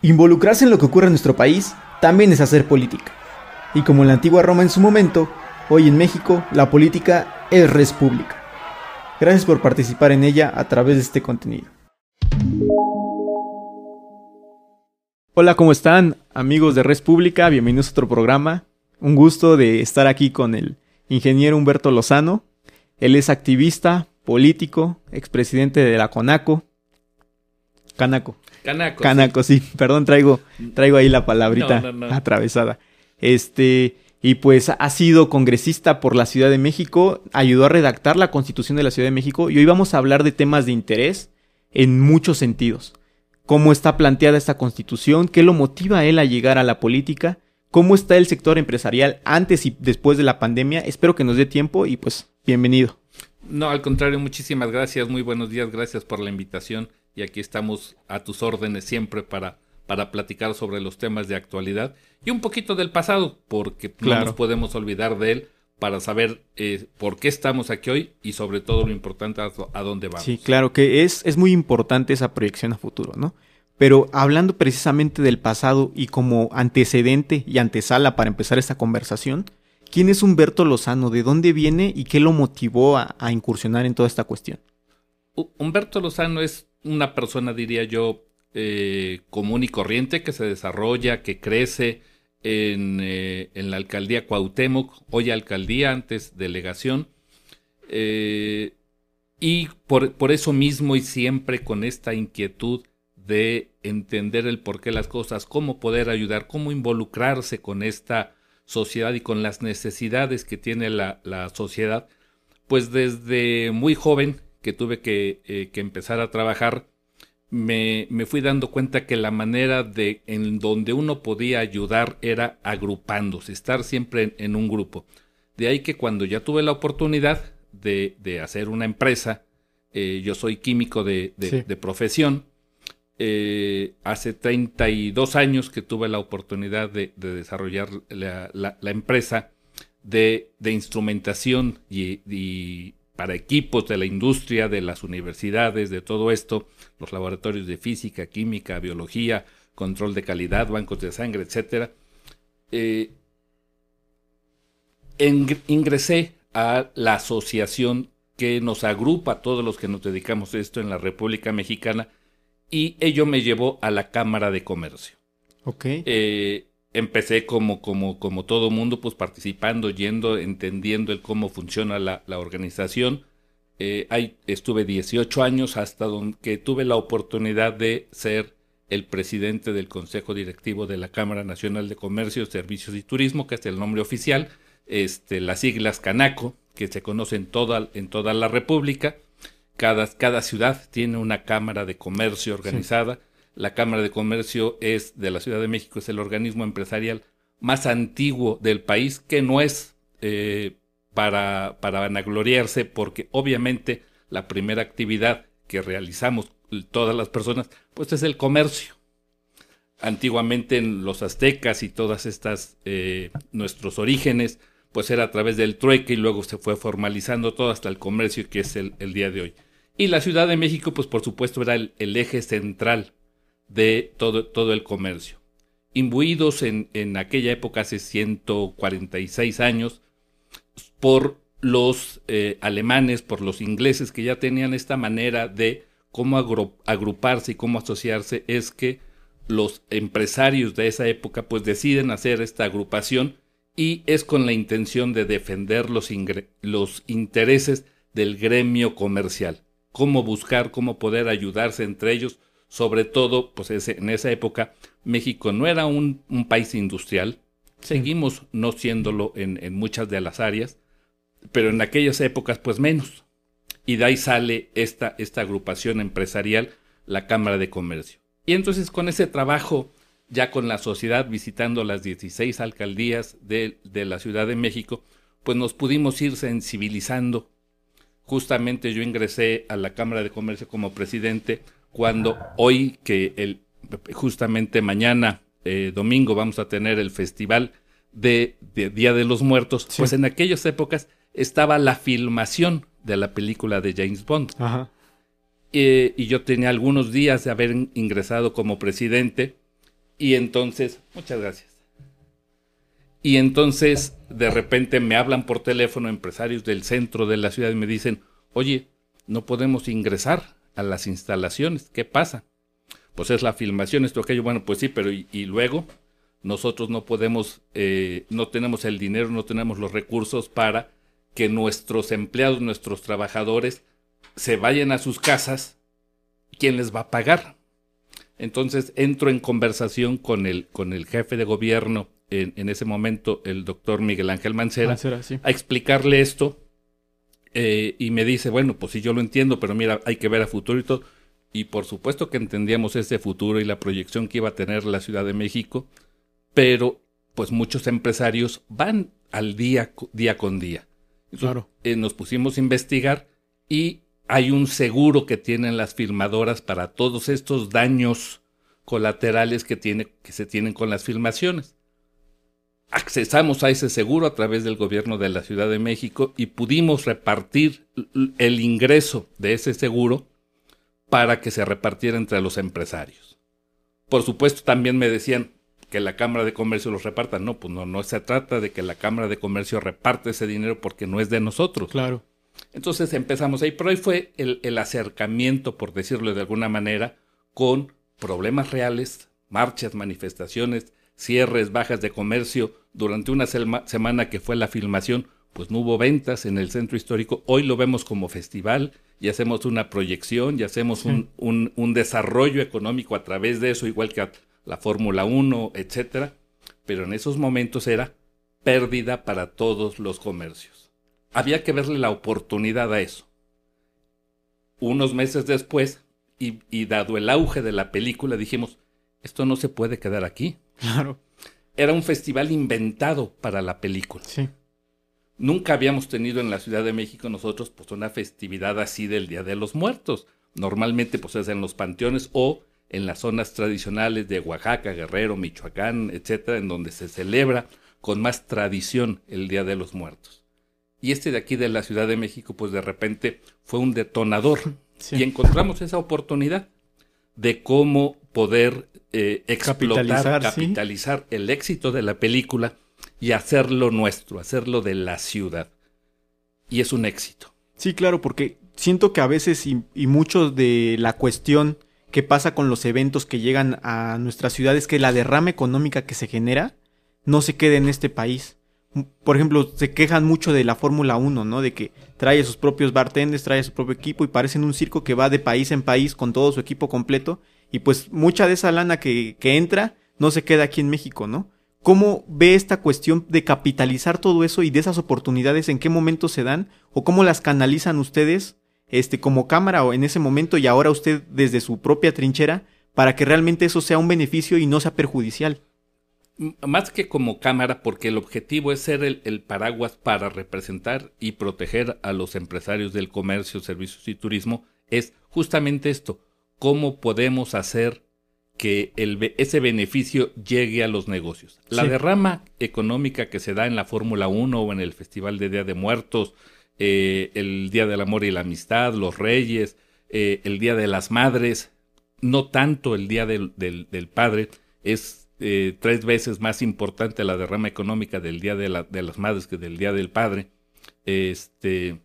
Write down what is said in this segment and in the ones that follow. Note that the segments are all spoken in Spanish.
Involucrarse en lo que ocurre en nuestro país también es hacer política. Y como en la antigua Roma en su momento, hoy en México la política es res pública. Gracias por participar en ella a través de este contenido. Hola, ¿cómo están amigos de Res Pública? Bienvenidos a otro programa. Un gusto de estar aquí con el ingeniero Humberto Lozano. Él es activista, político, expresidente de la CONACO. Canaco. Canaco. Canaco, sí. Perdón, traigo, traigo ahí la palabrita atravesada. Este, y pues ha sido congresista por la Ciudad de México, ayudó a redactar la Constitución de la Ciudad de México y hoy vamos a hablar de temas de interés en muchos sentidos. Cómo está planteada esta Constitución, qué lo motiva a él a llegar a la política, cómo está el sector empresarial antes y después de la pandemia. Espero que nos dé tiempo y pues bienvenido. No, al contrario, muchísimas gracias, muy buenos días, gracias por la invitación y aquí estamos a tus órdenes siempre para, para platicar sobre los temas de actualidad y un poquito del pasado, porque no nos podemos olvidar de él para saber eh, por qué estamos aquí hoy y sobre todo lo importante a, dónde vamos. Sí, claro que es, es muy importante esa proyección a futuro, ¿no? Pero hablando precisamente del pasado y como antecedente y antesala para empezar esta conversación, ¿quién es Humberto Lozano? ¿De dónde viene y qué lo motivó a incursionar en toda esta cuestión? Humberto Lozano es una persona, diría yo, eh, común y corriente que se desarrolla, que crece en, eh, en, la alcaldía Cuauhtémoc, hoy alcaldía, antes delegación. Eh, y por, por, eso mismo y siempre con esta inquietud de entender el porqué las cosas, cómo poder ayudar, cómo involucrarse con esta sociedad y con las necesidades que tiene la, la sociedad, pues desde muy joven que tuve que, que empezar a trabajar, me, me, fui dando cuenta que la manera de en donde uno podía ayudar era agrupándose, estar siempre en, un grupo. De ahí que cuando ya tuve la oportunidad de, de hacer una empresa, eh, yo soy químico de, de, profesión, eh, hace 32 años que tuve la oportunidad de, desarrollar la, la, empresa de, instrumentación y, y, para equipos de la industria, de las universidades, de todo esto, los laboratorios de física, química, biología, control de calidad, bancos de sangre, etc. Eh, ingresé a la asociación que nos agrupa a todos los que nos dedicamos a esto en la República Mexicana y ello me llevó a la Cámara de Comercio. Ok. Eh, empecé como, como, como todo mundo, pues participando, yendo, entendiendo el cómo funciona la, la organización. Eh, ahí estuve 18 años hasta que tuve la oportunidad de ser el presidente del Consejo Directivo de la Cámara Nacional de Comercio, Servicios y Turismo, que es el nombre oficial, este, las siglas Canaco, que se conocen toda, en toda la República. Cada, cada ciudad tiene una Cámara de Comercio organizada. La Cámara de Comercio es de la Ciudad de México, es el organismo empresarial más antiguo del país, que no es eh, para, para vanagloriarse, porque obviamente la primera actividad que realizamos todas las personas, pues es el comercio. Antiguamente en los aztecas y todas estas, eh, nuestros orígenes, pues era a través del trueque y luego se fue formalizando todo hasta el comercio que es el, día de hoy. Y la Ciudad de México, pues por supuesto era el eje central de todo, todo el comercio. Imbuidos en, en aquella época, hace 146 años, por los eh, alemanes, por los ingleses que ya tenían esta manera de cómo agruparse y cómo asociarse, es que los empresarios de esa época pues deciden hacer esta agrupación y es con la intención de defender los, los intereses del gremio comercial, cómo buscar, cómo poder ayudarse entre ellos sobre todo, pues en esa época México no era un, país industrial, seguimos no siéndolo en, en, muchas de las áreas, pero en aquellas épocas pues menos. Y de ahí sale esta, esta agrupación empresarial, la Cámara de Comercio. Y entonces con ese trabajo, ya con la sociedad visitando las 16 alcaldías de, de la Ciudad de México, pues nos pudimos ir sensibilizando. Justamente yo ingresé a la Cámara de Comercio como presidente cuando hoy que el, justamente mañana, eh, domingo, vamos a tener el festival de, Día de los Muertos, pues en aquellas épocas estaba la filmación de la película de James Bond. Ajá. Eh, y yo tenía algunos días de haber ingresado como presidente Y entonces, muchas gracias. Y entonces, de repente me hablan por teléfono empresarios del centro de la ciudad y me dicen, oye, no podemos ingresar a las instalaciones, ¿qué pasa? Pues es la filmación, esto, aquello, bueno, pues sí, pero y, luego nosotros no podemos, eh, no tenemos el dinero, no tenemos los recursos para que nuestros empleados, nuestros trabajadores se vayan a sus casas, ¿quién les va a pagar? Entonces entro en conversación con el, con el jefe de gobierno en, ese momento, el doctor Miguel Ángel Mancera, a explicarle esto. Eh, y me dice, bueno, pues sí, yo lo entiendo, pero mira, hay que ver a futuro y todo. Y por supuesto que entendíamos ese futuro y la proyección que iba a tener la Ciudad de México, pero pues muchos empresarios van al día, día con día. claro. Eh, nos pusimos a investigar y hay un seguro que tienen las firmadoras para todos estos daños colaterales que, tiene, que se tienen con las filmaciones. Accesamos a ese seguro a través del gobierno de la Ciudad de México y pudimos repartir el ingreso de ese seguro para que se repartiera entre los empresarios. Por supuesto, también me decían que la Cámara de Comercio los reparta. No, pues no, no se trata de que la Cámara de Comercio reparte ese dinero porque no es de nosotros. Claro. Entonces empezamos ahí, pero ahí fue el, acercamiento, por decirlo de alguna manera, con problemas reales, marchas, manifestaciones, cierres, bajas de comercio. Durante una semana que fue la filmación, pues no hubo ventas en el centro histórico. Hoy lo vemos como festival y hacemos una proyección y hacemos un, un, desarrollo económico a través de eso, igual que la Fórmula 1, etcétera. Pero en esos momentos era pérdida para todos los comercios había que verle la oportunidad a eso. Unos meses después, y, dado el auge de la película, dijimos, esto no se puede quedar aquí. Claro. Era un festival inventado para la película. Sí. Nunca habíamos tenido en la Ciudad de México nosotros pues una festividad así del Día de los Muertos. Normalmente pues es en los panteones o en las zonas tradicionales de Oaxaca, Guerrero, Michoacán, etcétera, en donde se celebra con más tradición el Día de los Muertos. Y este de aquí de la Ciudad de México, pues de repente fue un detonador. Y encontramos esa oportunidad de cómo poder eh, explotar, capitalizar, el éxito de la película y hacerlo nuestro, hacerlo de la ciudad. Y es un éxito. Sí, claro, porque siento que a veces y, y mucho de la cuestión que pasa con los eventos que llegan a nuestra ciudad es que la derrama económica que se genera no se queda en este país por ejemplo, se quejan mucho de la Fórmula 1, ¿no? De que trae sus propios bartenders, trae su propio equipo y parecen un circo que va de país en país con todo su equipo completo. Y pues mucha de esa lana que, que entra no se queda aquí en México, ¿no? ¿Cómo ve esta cuestión de capitalizar todo eso y de esas oportunidades? ¿En qué momento se dan? ¿O cómo las canalizan ustedes este, como cámara o en ese momento y ahora usted desde su propia trinchera para que realmente eso sea un beneficio y no sea perjudicial? más que como cámara, porque el objetivo es ser el, paraguas para representar y proteger a los empresarios del comercio, servicios y turismo, es justamente esto, cómo podemos hacer que el, ese beneficio llegue a los negocios. La derrama económica que se da en la Fórmula 1 o en el Festival de Día de Muertos, eh, el Día del Amor y la Amistad, los Reyes, eh, el Día de las Madres, no tanto el Día del, del Padre, es eh, tres veces más importante la derrama económica del Día de, las Madres que del Día del Padre. Este,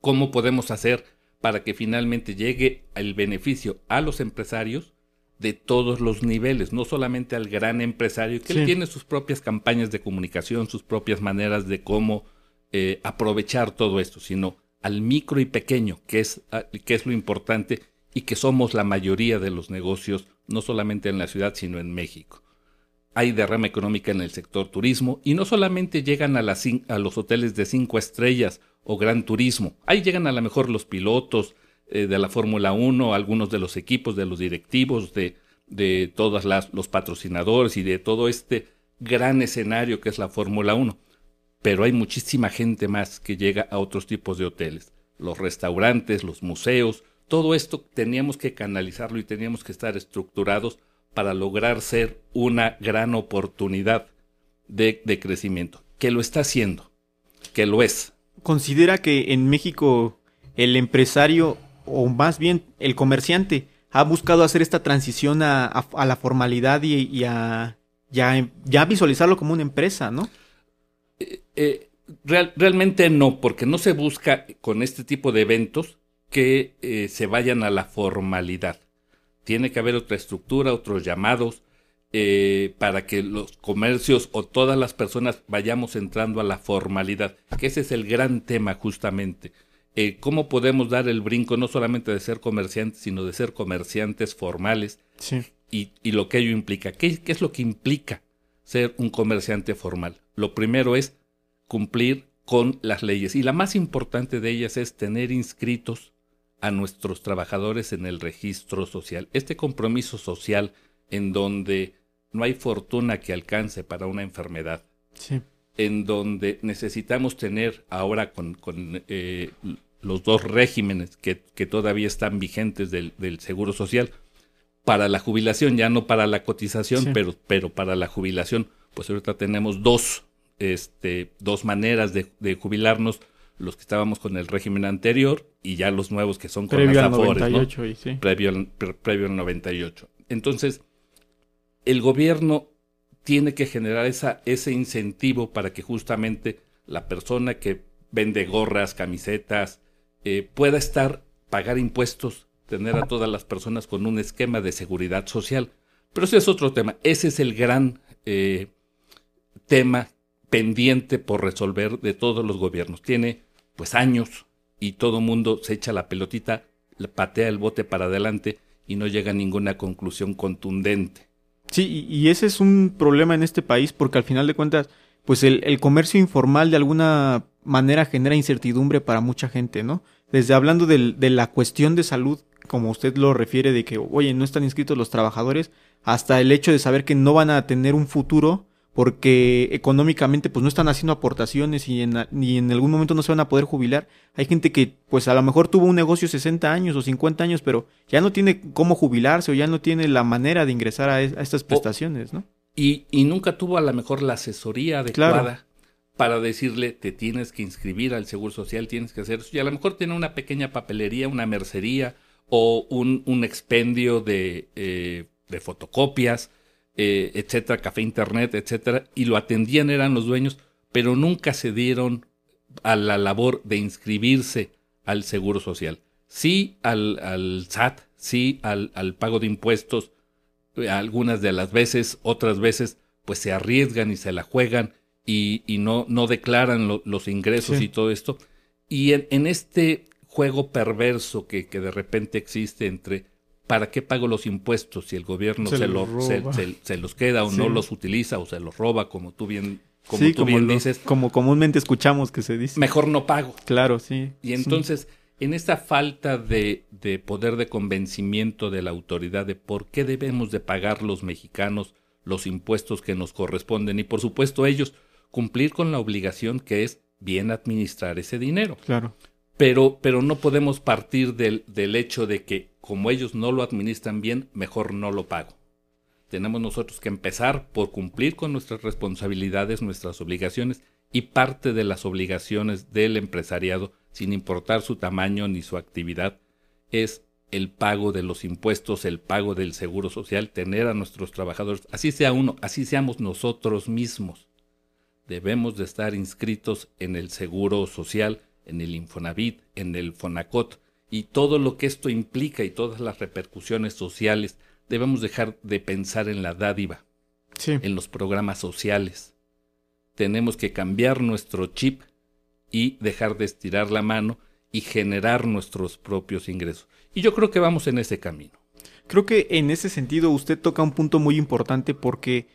¿Cómo podemos hacer para que finalmente llegue el beneficio a los empresarios de todos los niveles, no solamente al gran empresario, que tiene sus propias campañas de comunicación, sus propias maneras de cómo eh, aprovechar todo esto, sino al micro y pequeño, que es, ah, que es lo importante y que somos la mayoría de los negocios, no solamente en la ciudad, sino en México. Hay derrama económica en el sector turismo y no solamente llegan a, a los hoteles de cinco estrellas o gran turismo, ahí llegan a lo mejor los pilotos eh, de la Fórmula 1, algunos de los equipos, de los directivos, de, de todos los patrocinadores y de todo este gran escenario que es la Fórmula 1. Pero hay muchísima gente más que llega a otros tipos de hoteles, los restaurantes, los museos, todo esto teníamos que canalizarlo y teníamos que estar estructurados para lograr ser una gran oportunidad de, crecimiento, que lo está haciendo, que lo es. ¿Considera que en México el empresario, o más bien el comerciante, ha buscado hacer esta transición a, la formalidad y, a ya, visualizarlo como una empresa, ¿no? Eh, eh, realmente no, porque no se busca con este tipo de eventos que eh, se vayan a la formalidad. Tiene que haber otra estructura, otros llamados, para que los comercios o todas las personas vayamos entrando a la formalidad, que ese es el gran tema justamente. ¿Cómo podemos dar el brinco no solamente de ser comerciantes, sino de ser comerciantes formales? Sí y, lo que ello implica. ¿Qué, es lo que implica ser un comerciante formal? Lo primero es cumplir con las leyes y la más importante de ellas es tener inscritos a nuestros trabajadores en el registro social. Este compromiso social en donde no hay fortuna que alcance para una enfermedad, en donde necesitamos tener ahora con, eh, los dos regímenes que, todavía están vigentes del Seguro Social, para la jubilación, ya no para la cotización, pero, pero para la jubilación, pues ahorita tenemos dos, este, dos maneras de, jubilarnos, los que estábamos con el régimen anterior y ya los nuevos que son con previo las Afores, 98 sí. previo, al, previo al 98. Entonces, el gobierno tiene que generar ese incentivo para que justamente la persona que vende gorras, camisetas, eh, pueda estar, pagar impuestos tener a todas las personas con un esquema de seguridad social. Pero ese es otro tema. Ese es el gran eh, tema pendiente por resolver de todos los gobiernos. Tiene pues años y todo mundo se echa la pelotita, patea el bote para adelante y no llega a ninguna conclusión contundente. Sí, y ese es un problema en este país porque al final de cuentas, pues el, el comercio informal de alguna manera genera incertidumbre para mucha gente, ¿no? Desde hablando de la cuestión de salud, como usted lo refiere, de que, oye, no están inscritos los trabajadores, hasta el hecho de saber que no van a tener un futuro porque económicamente pues no están haciendo aportaciones y en, en algún momento no se van a poder jubilar. Hay gente que pues a lo mejor tuvo un negocio 60 años o 50 años, pero ya no tiene cómo jubilarse o ya no tiene la manera de ingresar a, estas prestaciones, ¿no? Y, y, nunca tuvo a lo mejor la asesoría adecuada para decirle te tienes que inscribir al Seguro Social, tienes que hacer eso. Y a lo mejor tiene una pequeña papelería, una mercería o un, un expendio de, eh, de fotocopias, eh, etcétera, café internet, etcétera, y lo atendían eran los dueños, pero nunca se dieron a la labor de inscribirse al Seguro Social. Sí al, al SAT, sí al, al, pago de impuestos, eh, algunas de las veces, otras veces, pues se arriesgan y se la juegan y, y no, no declaran los ingresos y todo esto. Y en, en, este juego perverso que, que de repente existe entre ¿para qué pago los impuestos si el gobierno se, los, se, los queda o no los utiliza o se los roba, como tú bien, como tú bien dices? Como comúnmente escuchamos que se dice. Mejor no pago. Claro, sí. Y entonces, en esta falta de, de poder de convencimiento de la autoridad de por qué debemos de pagar los mexicanos los impuestos que nos corresponden y por supuesto ellos cumplir con la obligación que es bien administrar ese dinero. Claro pero, pero no podemos partir del, del hecho de que como ellos no lo administran bien, mejor no lo pago. Tenemos nosotros que empezar por cumplir con nuestras responsabilidades, nuestras obligaciones y parte de las obligaciones del empresariado, sin importar su tamaño ni su actividad, es el pago de los impuestos, el pago del seguro social, tener a nuestros trabajadores, así sea uno, así seamos nosotros mismos. Debemos de estar inscritos en el seguro social, en el Infonavit, en el Fonacot, y todo lo que esto implica y todas las repercusiones sociales, debemos dejar de pensar en la dádiva, en los programas sociales. Tenemos que cambiar nuestro chip y dejar de estirar la mano y generar nuestros propios ingresos. Y yo creo que vamos en ese camino. Creo que en ese sentido usted toca un punto muy importante porque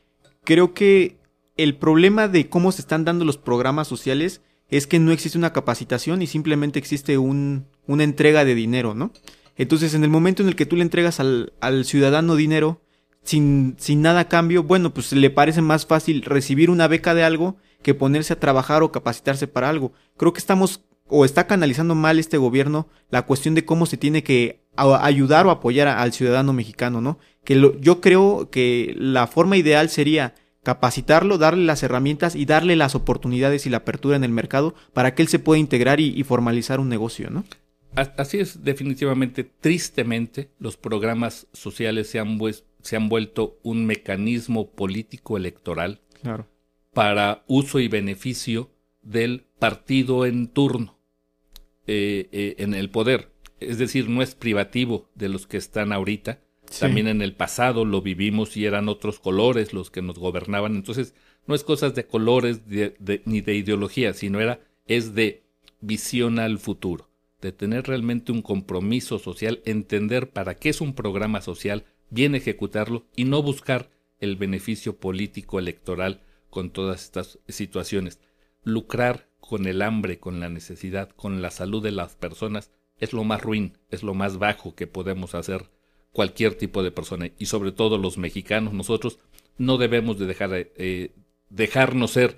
creo que el problema de cómo se están dando los programas sociales es que no existe una capacitación y simplemente existe un, una entrega de dinero, ¿no? Entonces, en el momento en el que tú le entregas al, ciudadano dinero sin, sin nada a cambio, bueno, pues le parece más fácil recibir una beca de algo que ponerse a trabajar o capacitarse para algo. Creo que estamos o está canalizando mal este gobierno la cuestión de cómo se tiene que ayudar o apoyar al ciudadano mexicano, ¿no? Que lo, yo creo que la forma ideal sería capacitarlo, darle las herramientas y darle las oportunidades y la apertura en el mercado para que él se pueda integrar y, formalizar un negocio, ¿no? así es, definitivamente, tristemente, los programas sociales se han, se han vuelto un mecanismo político electoral para uso y beneficio del partido en turno eh, eh, en el poder. Es decir, no es privativo de los que están ahorita. También en el pasado lo vivimos y eran otros colores los que nos gobernaban. Entonces, no es cosas de colores ni de ideología, sino era, es de visión al futuro de tener realmente un compromiso social, entender para qué es un programa social, bien ejecutarlo y no buscar el beneficio político electoral con todas estas situaciones. Lucrar con el hambre, con la necesidad, con la salud de las personas es lo más ruin, es lo más bajo que podemos hacer cualquier tipo de persona y sobre todo los mexicanos, nosotros no debemos de dejar, eh, dejarnos ser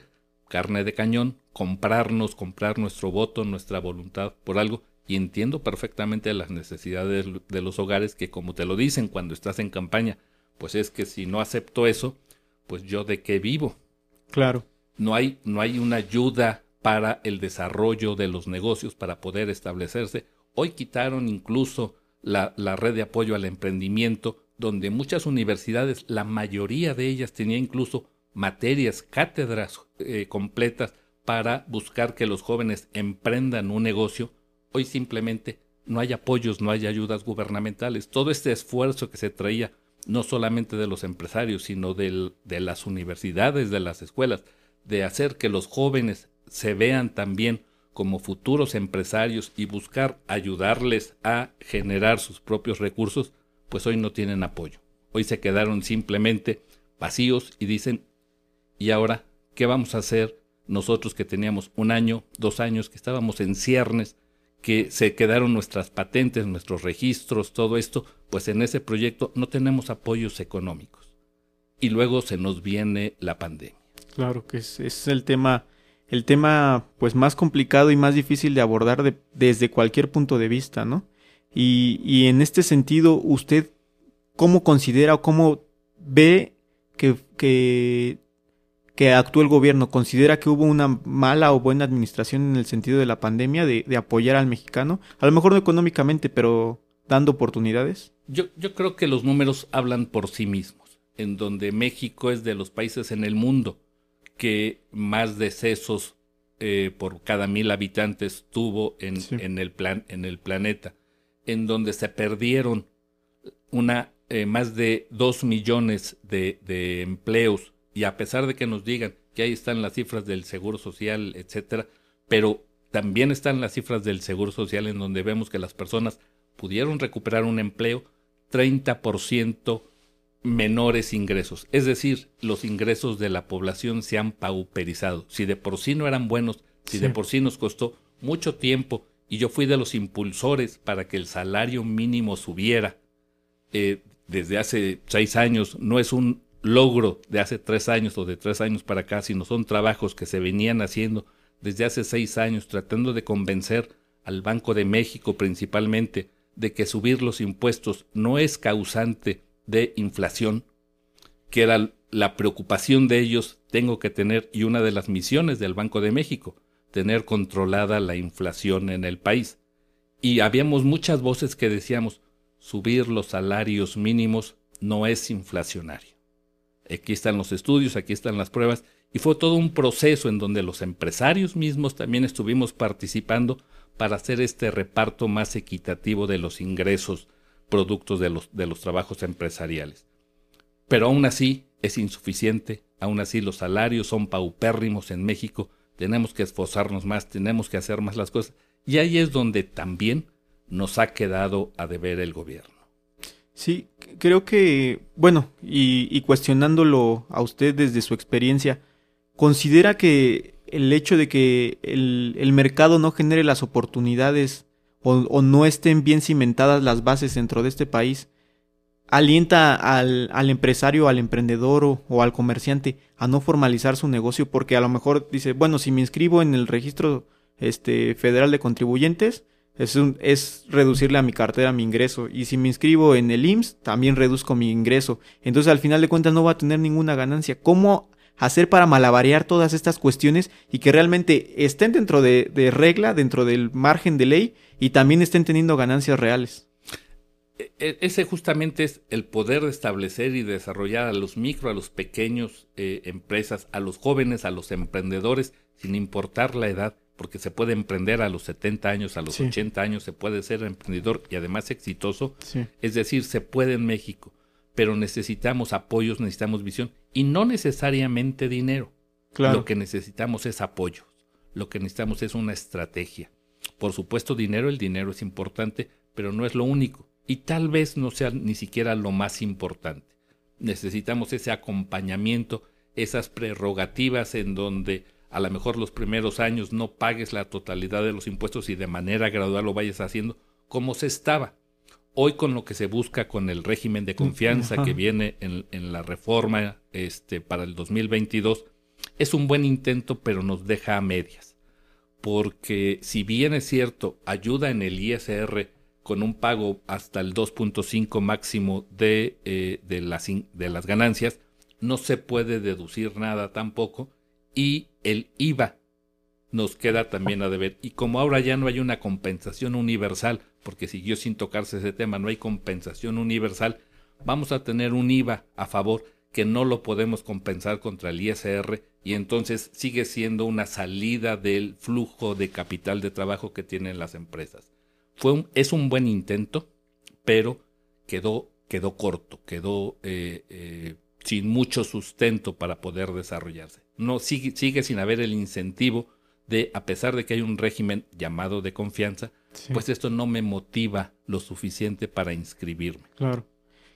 carne de cañón, comprarnos, comprar nuestro voto, nuestra voluntad por algo y entiendo perfectamente las necesidades de los hogares que como te lo dicen cuando estás en campaña, pues es que si no acepto eso, pues yo de qué vivo. Claro. No hay, no hay una ayuda para el desarrollo de los negocios para poder establecerse. Hoy quitaron incluso la, red de apoyo al emprendimiento, donde muchas universidades, la mayoría de ellas tenía incluso materias, cátedras eh, completas para buscar que los jóvenes emprendan un negocio Hoy simplemente no hay apoyos, no hay ayudas gubernamentales. Todo este esfuerzo que se traía no solamente de los empresarios, sino de las universidades, de las escuelas, de hacer que los jóvenes se vean también como futuros empresarios y buscar ayudarles a generar sus propios recursos, pues hoy no tienen apoyo. Hoy se quedaron simplemente vacíos y dicen, ¿y ahora qué vamos a hacer nosotros que teníamos un año, dos años, que estábamos en ciernes que se quedaron nuestras patentes, nuestros registros, todo esto, pues en ese proyecto no tenemos apoyos económicos. Y luego se nos viene la pandemia. Claro que es, es el tema, el tema pues más complicado y más difícil de abordar desde cualquier punto de vista, ¿no? Y, y en este sentido, ¿usted cómo considera o cómo ve que, que actúa el gobierno? ¿Considera que hubo una mala o buena administración en el sentido de la pandemia, de, apoyar al mexicano? A lo mejor no económicamente, pero dando oportunidades. Yo, yo creo que los números hablan por sí mismos, en donde México es de los países en el mundo que más decesos eh, por cada mil habitantes tuvo en, en, el plan, en el planeta, en donde se perdieron una, eh, más de dos millones de, de empleos. Y a pesar de que nos digan que ahí están las cifras del Seguro Social, etcétera, pero también están las cifras del Seguro Social en donde vemos que las personas pudieron recuperar un empleo 30% menores ingresos. Es decir, los ingresos de la población se han pauperizado. Si de por sí no eran buenos, si de por sí nos costó mucho tiempo, y yo fui de los impulsores para que el salario mínimo subiera eh, desde hace seis años, no es un logro de hace tres años o de tres años para acá, sino son trabajos que se venían haciendo desde hace seis años tratando de convencer al Banco de México principalmente de que subir los impuestos no es causante de inflación, que era la preocupación de ellos, tengo que tener, y una de las misiones del Banco de México, tener controlada la inflación en el país. Y habíamos muchas voces que decíamos, subir los salarios mínimos no es inflacionario. Aquí están los estudios, aquí están las pruebas, y fue todo un proceso en donde los empresarios mismos también estuvimos participando para hacer este reparto más equitativo de los ingresos productos de los, de los trabajos empresariales. Pero aún así es insuficiente, aún así los salarios son paupérrimos en México, tenemos que esforzarnos más, tenemos que hacer más las cosas, y ahí es donde también nos ha quedado a deber el gobierno. Sí, creo que, bueno, y, cuestionándolo a usted desde su experiencia, ¿considera que el hecho de que el, mercado no genere las oportunidades o, no estén bien cimentadas las bases dentro de este país, alienta al, al empresario, al emprendedor o, al comerciante a no formalizar su negocio porque a lo mejor dice, bueno, si me inscribo en el registro este, federal de contribuyentes, es, un, es reducirle a mi cartera mi ingreso. Y si me inscribo en el IMSS, también reduzco mi ingreso. Entonces al final de cuentas no va a tener ninguna ganancia. ¿Cómo hacer para malabarear todas estas cuestiones y que realmente estén dentro de, de regla, dentro del margen de ley y también estén teniendo ganancias reales? E, e, ese justamente es el poder de establecer y desarrollar a los micro, a los pequeños eh, empresas, a los jóvenes, a los emprendedores, sin importar la edad, porque se puede emprender a los 70 años, a los 80 años, se puede ser emprendedor y además exitoso. Es decir, se puede en México, pero necesitamos apoyos, necesitamos visión y no necesariamente dinero. Lo que necesitamos es apoyos, lo que necesitamos es una estrategia. Por supuesto, dinero, el dinero es importante, pero no es lo único y tal vez no sea ni siquiera lo más importante. Necesitamos ese acompañamiento, esas prerrogativas en donde a lo mejor los primeros años no pagues la totalidad de los impuestos y de manera gradual lo vayas haciendo como se estaba. Hoy con lo que se busca con el régimen de confianza que viene en, en, la reforma este, para el 2022, es un buen intento, pero nos deja a medias. Porque si bien es cierto, ayuda en el ISR con un pago hasta el 2.5 máximo de, eh, de, las, de las ganancias, no se puede deducir nada tampoco y el IVA nos queda también a deber. Y como ahora ya no hay una compensación universal, porque siguió sin tocarse ese tema, no hay compensación universal, vamos a tener un IVA a favor que no lo podemos compensar contra el ISR y entonces sigue siendo una salida del flujo de capital de trabajo que tienen las empresas. Fue es un buen intento, pero quedó, quedó corto, quedó eh, eh, sin mucho sustento para poder desarrollarse no sigue, sigue sin haber el incentivo de, a pesar de que hay un régimen llamado de confianza, pues esto no me motiva lo suficiente para inscribirme. Claro.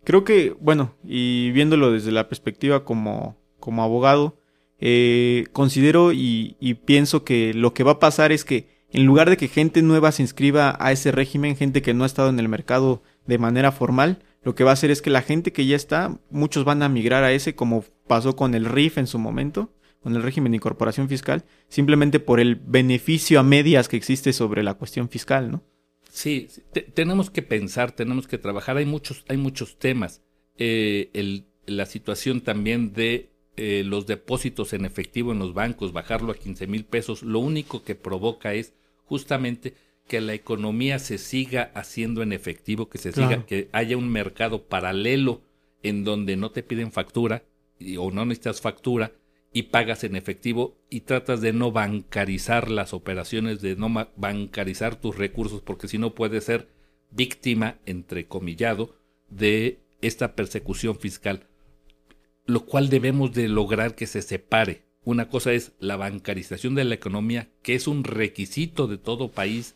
Creo que, bueno, y viéndolo desde la perspectiva como, como abogado, eh, considero y, y, pienso que lo que va a pasar es que en lugar de que gente nueva se inscriba a ese régimen, gente que no ha estado en el mercado de manera formal, lo que va a hacer es que la gente que ya está, muchos van a migrar a ese, como pasó con el RIF en su momento, con el régimen de incorporación fiscal, simplemente por el beneficio a medias que existe sobre la cuestión fiscal, ¿no? Sí, tenemos que pensar, tenemos que trabajar. Hay muchos, hay muchos temas. Eh, el, la situación también de eh, los depósitos en efectivo en los bancos, bajarlo a 15 mil pesos, lo único que provoca es justamente que la economía se siga haciendo en efectivo, que se siga, que haya un mercado paralelo en donde no te piden factura o no necesitas factura y pagas en efectivo y tratas de no bancarizar las operaciones, de no bancarizar tus recursos, porque si no puedes ser víctima, entrecomillado, de esta persecución fiscal, lo cual debemos de lograr que se separe. Una cosa es la bancarización de la economía, que es un requisito de todo país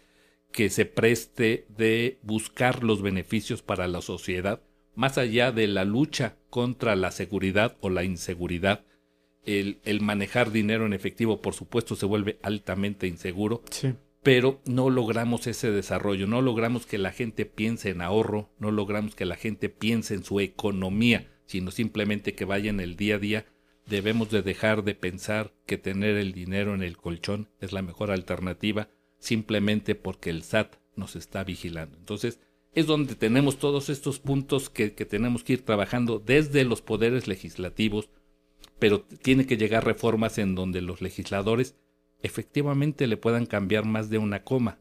que se preste de buscar los beneficios para la sociedad, más allá de la lucha contra la seguridad o la inseguridad el, el, manejar dinero en efectivo, por supuesto, se vuelve altamente inseguro, pero no logramos ese desarrollo, no logramos que la gente piense en ahorro, no logramos que la gente piense en su economía, sino simplemente que vaya en el día a día. Debemos de dejar de pensar que tener el dinero en el colchón es la mejor alternativa, simplemente porque el SAT nos está vigilando. Entonces, es donde tenemos todos estos puntos que, que tenemos que ir trabajando desde los poderes legislativos, pero tiene que llegar reformas en donde los legisladores efectivamente le puedan cambiar más de una coma.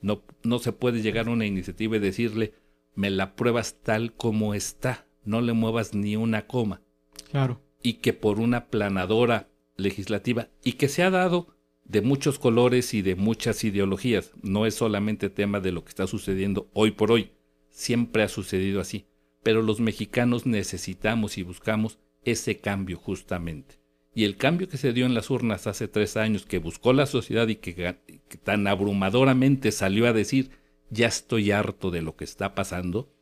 No, no se puede llegar a una iniciativa y decirle, me la pruebas tal como está, no le muevas ni una coma. Claro. Y que por una planadora legislativa, y que se ha dado de muchos colores y de muchas ideologías, no es solamente tema de lo que está sucediendo hoy por hoy, siempre ha sucedido así, pero los mexicanos necesitamos y buscamos ese cambio justamente. Y el cambio que se dio en las urnas hace tres años, que buscó la sociedad y que, tan abrumadoramente salió a decir, ya estoy harto de lo que está pasando,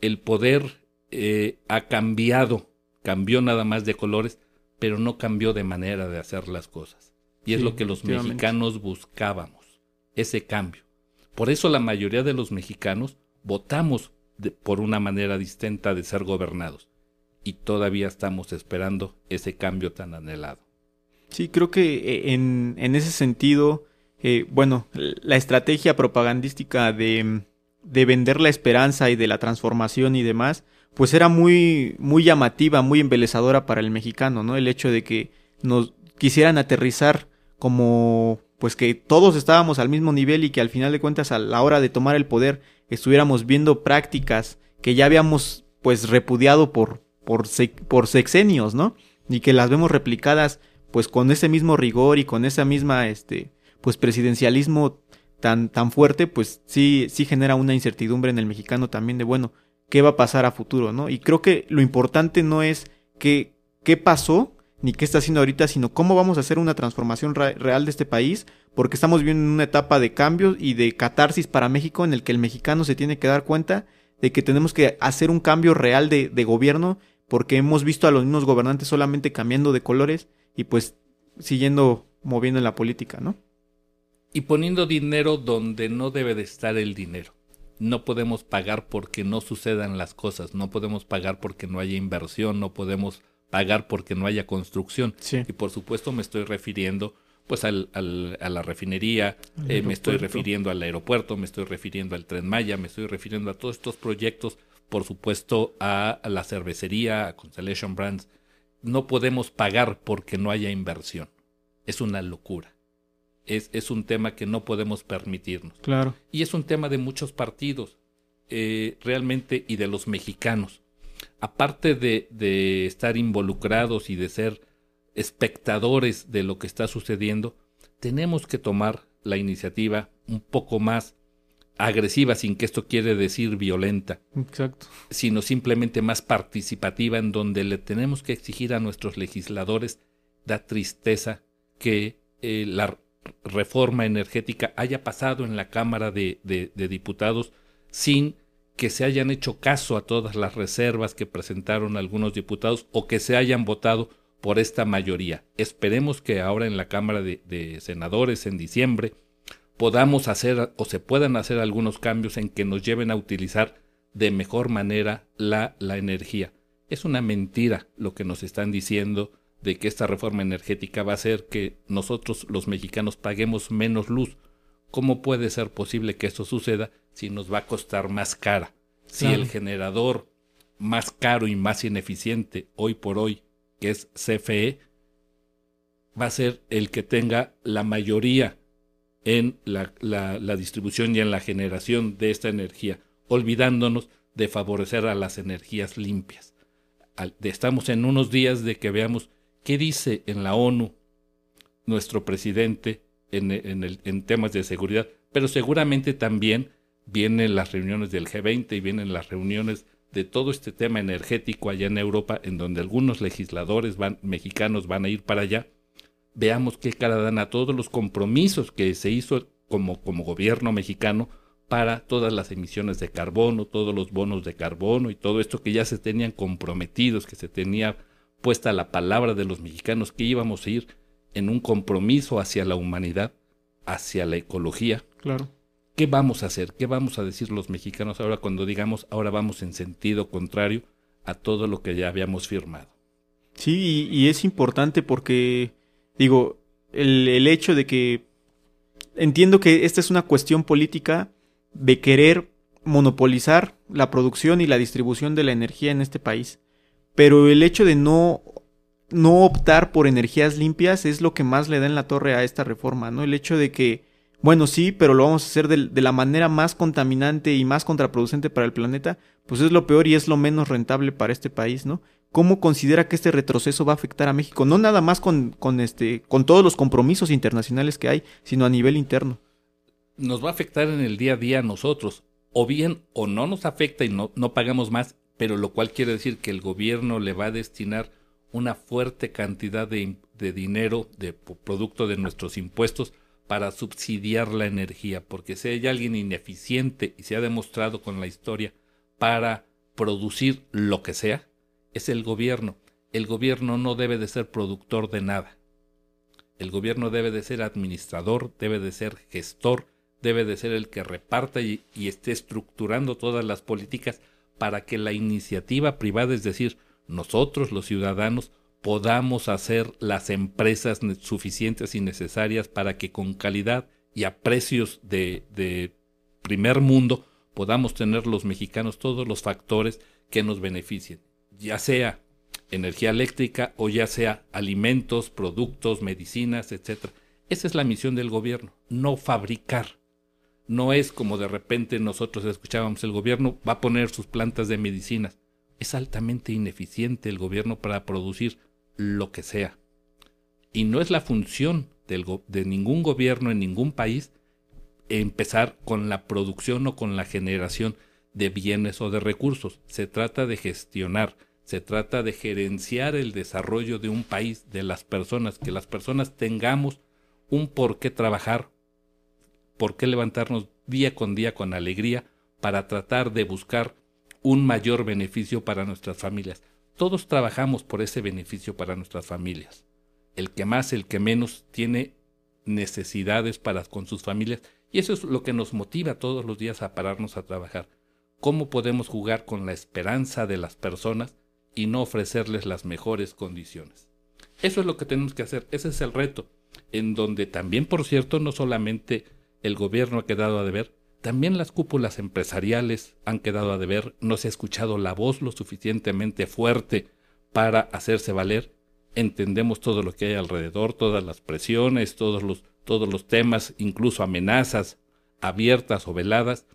el poder eh, ha cambiado, cambió nada más de colores, pero no cambió de manera de hacer las cosas. Y es lo que los mexicanos buscábamos, ese cambio. Por eso la mayoría de los mexicanos votamos por una manera distinta de ser gobernados y todavía estamos esperando ese cambio tan anhelado. Sí, creo que eh, en, en ese sentido, eh, bueno, la estrategia propagandística de, de, vender la esperanza y de la transformación y demás, pues era muy, muy llamativa, muy embelezadora para el mexicano, ¿no? El hecho de que nos quisieran aterrizar como pues que todos estábamos al mismo nivel y que al final de cuentas a la hora de tomar el poder estuviéramos viendo prácticas que ya habíamos pues repudiado por, por, por sexenios, ¿no? Y que las vemos replicadas pues con ese mismo rigor y con esa misma este pues presidencialismo tan tan fuerte, pues sí sí genera una incertidumbre en el mexicano también de bueno, qué va a pasar a futuro, ¿no? Y creo que lo importante no es qué qué pasó ni qué está haciendo ahorita, sino cómo vamos a hacer una transformación real de este país, porque estamos viviendo en una etapa de cambios y de catarsis para México en el que el mexicano se tiene que dar cuenta de que tenemos que hacer un cambio real de, de gobierno, porque hemos visto a los mismos gobernantes solamente cambiando de colores y pues siguiendo moviendo en la política, ¿no? Y poniendo dinero donde no debe de estar el dinero. No podemos pagar porque no sucedan las cosas, no podemos pagar porque no haya inversión, no podemos pagar porque no haya construcción. Y por supuesto me estoy refiriendo pues al, al, a la refinería, eh, me estoy refiriendo al aeropuerto, me estoy refiriendo al tren Maya, me estoy refiriendo a todos estos proyectos, por supuesto a, la cervecería, a Constellation Brands, no podemos pagar porque no haya inversión. Es una locura. Es, es un tema que no podemos permitirnos. Claro. Y es un tema de muchos partidos, eh, realmente, y de los mexicanos. Aparte de, de estar involucrados y de ser espectadores de lo que está sucediendo, tenemos que tomar la iniciativa un poco más agresiva, sin que esto quiere decir violenta, Exacto. sino simplemente más participativa, en donde le tenemos que exigir a nuestros legisladores, da tristeza que eh, la reforma energética haya pasado en la Cámara de, de, de Diputados sin que se hayan hecho caso a todas las reservas que presentaron algunos diputados o que se hayan votado por esta mayoría. Esperemos que ahora en la Cámara de, de Senadores en diciembre podamos hacer o se puedan hacer algunos cambios en que nos lleven a utilizar de mejor manera la, la energía. Es una mentira lo que nos están diciendo de que esta reforma energética va a hacer que nosotros los mexicanos paguemos menos luz. ¿Cómo puede ser posible que esto suceda si nos va a costar más cara? Si el generador más caro y más ineficiente hoy por hoy, que es CFE, va a ser el que tenga la mayoría en la, la, distribución y en la generación de esta energía, olvidándonos de favorecer a las energías limpias. Estamos en unos días de que veamos qué dice en la ONU nuestro presidente en, en, en temas de seguridad, pero seguramente también vienen las reuniones del G20 y vienen las reuniones de todo este tema energético allá en Europa, en donde algunos legisladores van, mexicanos van a ir para allá veamos qué cara dan a todos los compromisos que se hizo como, como gobierno mexicano para todas las emisiones de carbono, todos los bonos de carbono y todo esto que ya se tenían comprometidos, que se tenía puesta la palabra de los mexicanos que íbamos a ir en un compromiso hacia la humanidad, hacia la ecología. Claro. ¿Qué vamos a hacer? ¿Qué vamos a decir los mexicanos ahora cuando digamos ahora vamos en sentido contrario a todo lo que ya habíamos firmado? Sí, y, y es importante porque Digo, el, el hecho de que entiendo que esta es una cuestión política de querer monopolizar la producción y la distribución de la energía en este país. Pero el hecho de no, no optar por energías limpias es lo que más le da en la torre a esta reforma, ¿no? El hecho de que, bueno, sí, pero lo vamos a hacer de, la manera más contaminante y más contraproducente para el planeta, pues es lo peor y es lo menos rentable para este país, ¿no? ¿Cómo considera que este retroceso va a afectar a México? No nada más con, con, este, con todos los compromisos internacionales que hay, sino a nivel interno. Nos va a afectar en el día a día a nosotros. O bien, o no nos afecta y no, no pagamos más, pero lo cual quiere decir que el gobierno le va a destinar una fuerte cantidad de, de dinero, de producto de nuestros impuestos, para subsidiar la energía. Porque si hay alguien ineficiente, y se ha demostrado con la historia, para producir lo que sea, es el gobierno. El gobierno no debe de ser productor de nada. El gobierno debe de ser administrador, debe de ser gestor, debe de ser el que reparta y, y, esté estructurando todas las políticas para que la iniciativa privada, es decir, nosotros los ciudadanos, podamos hacer las empresas suficientes y necesarias para que con calidad y a precios de, de primer mundo podamos tener los mexicanos todos los factores que nos beneficien, ya sea energía eléctrica o ya sea alimentos, productos, medicinas, etc. Esa es la misión del gobierno, no fabricar. No es como de repente nosotros escuchábamos, el gobierno va a poner sus plantas de medicinas. Es altamente ineficiente el gobierno para producir lo que sea. Y no es la función de ningún gobierno en ningún país empezar con la producción o con la generación de bienes o de recursos. Se trata de gestionar, se trata de gerenciar el desarrollo de un país, de las personas, que las personas tengamos un por qué trabajar, por qué levantarnos día con día con alegría para tratar de buscar un mayor beneficio para nuestras familias. Todos trabajamos por ese beneficio para nuestras familias. El que más, el que menos tiene necesidades para con sus familias y eso es lo que nos motiva todos los días a pararnos a trabajar. ¿Cómo podemos jugar con la esperanza de las personas y no ofrecerles las mejores condiciones? Eso es lo que tenemos que hacer, ese es el reto, en donde también, por cierto, no solamente el gobierno ha quedado a deber, también las cúpulas empresariales han quedado a deber, no se ha escuchado la voz lo suficientemente fuerte para hacerse valer, entendemos todo lo que hay alrededor, todas las presiones, todos los, todos los temas, incluso amenazas abiertas o veladas,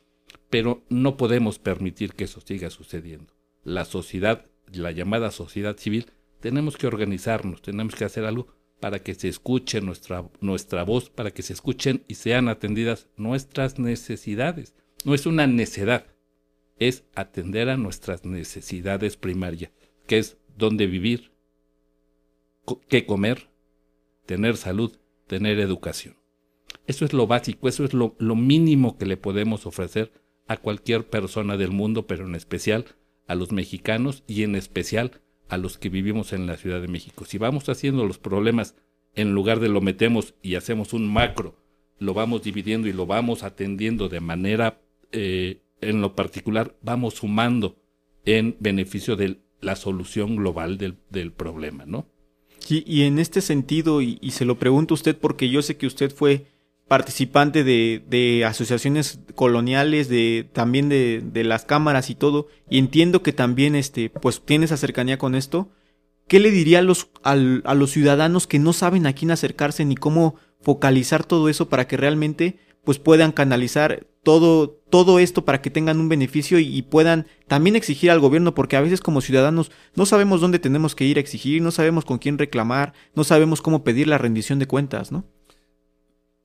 pero no podemos permitir que eso siga sucediendo. La sociedad, la llamada sociedad civil, tenemos que organizarnos, tenemos que hacer algo para que se escuche nuestra, nuestra voz, para que se escuchen y sean atendidas nuestras necesidades. No es una necedad, es atender a nuestras necesidades primarias, que es dónde vivir, qué comer, tener salud, tener educación. Eso es lo básico, eso es lo, lo mínimo que le podemos ofrecer a cualquier persona del mundo, pero en especial a los mexicanos y en especial a los que vivimos en la Ciudad de México. Si vamos haciendo los problemas en lugar de lo metemos y hacemos un macro, lo vamos dividiendo y lo vamos atendiendo de manera eh, en lo particular, vamos sumando en beneficio de la solución global del, del problema, ¿no? Y en este sentido, y, y, se lo pregunto a usted porque yo sé que usted fue participante de, de asociaciones coloniales, de también de, de, las cámaras y todo, y entiendo que también este, pues tiene esa cercanía con esto. ¿Qué le diría a los, al, a los ciudadanos que no saben a quién acercarse ni cómo focalizar todo eso para que realmente pues puedan canalizar todo, todo esto para que tengan un beneficio y, y, puedan también exigir al gobierno, porque a veces como ciudadanos no sabemos dónde tenemos que ir a exigir, no sabemos con quién reclamar, no sabemos cómo pedir la rendición de cuentas, ¿no?